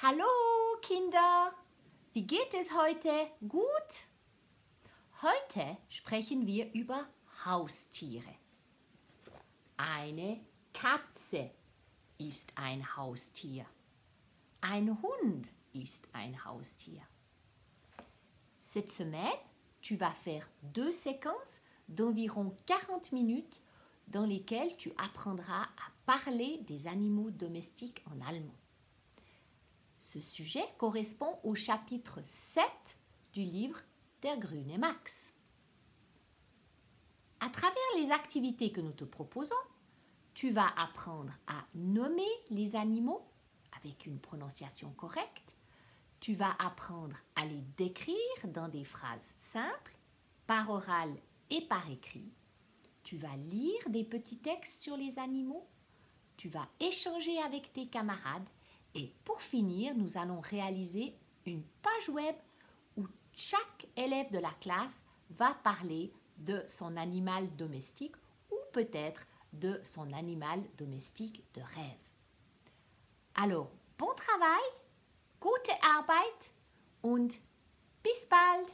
Hallo Kinder, wie geht es heute? Gut? Heute sprechen wir über Haustiere. Eine Katze ist ein Haustier. Ein Hund ist ein Haustier. Cette semaine, tu vas faire deux séquences d'environ 40 minutes dans lesquelles tu apprendras à parler des animaux domestiques en allemand. Ce sujet correspond au chapitre 7 du livre Der Grüne Max. À travers les activités que nous te proposons, tu vas apprendre à nommer les animaux avec une prononciation correcte. Tu vas apprendre à les décrire dans des phrases simples, par oral et par écrit. Tu vas lire des petits textes sur les animaux. Tu vas échanger avec tes camarades et pour finir, nous allons réaliser une page web où chaque élève de la classe va parler de son animal domestique ou peut-être de son animal domestique de rêve. Alors, bon travail, gute Arbeit und bis bald.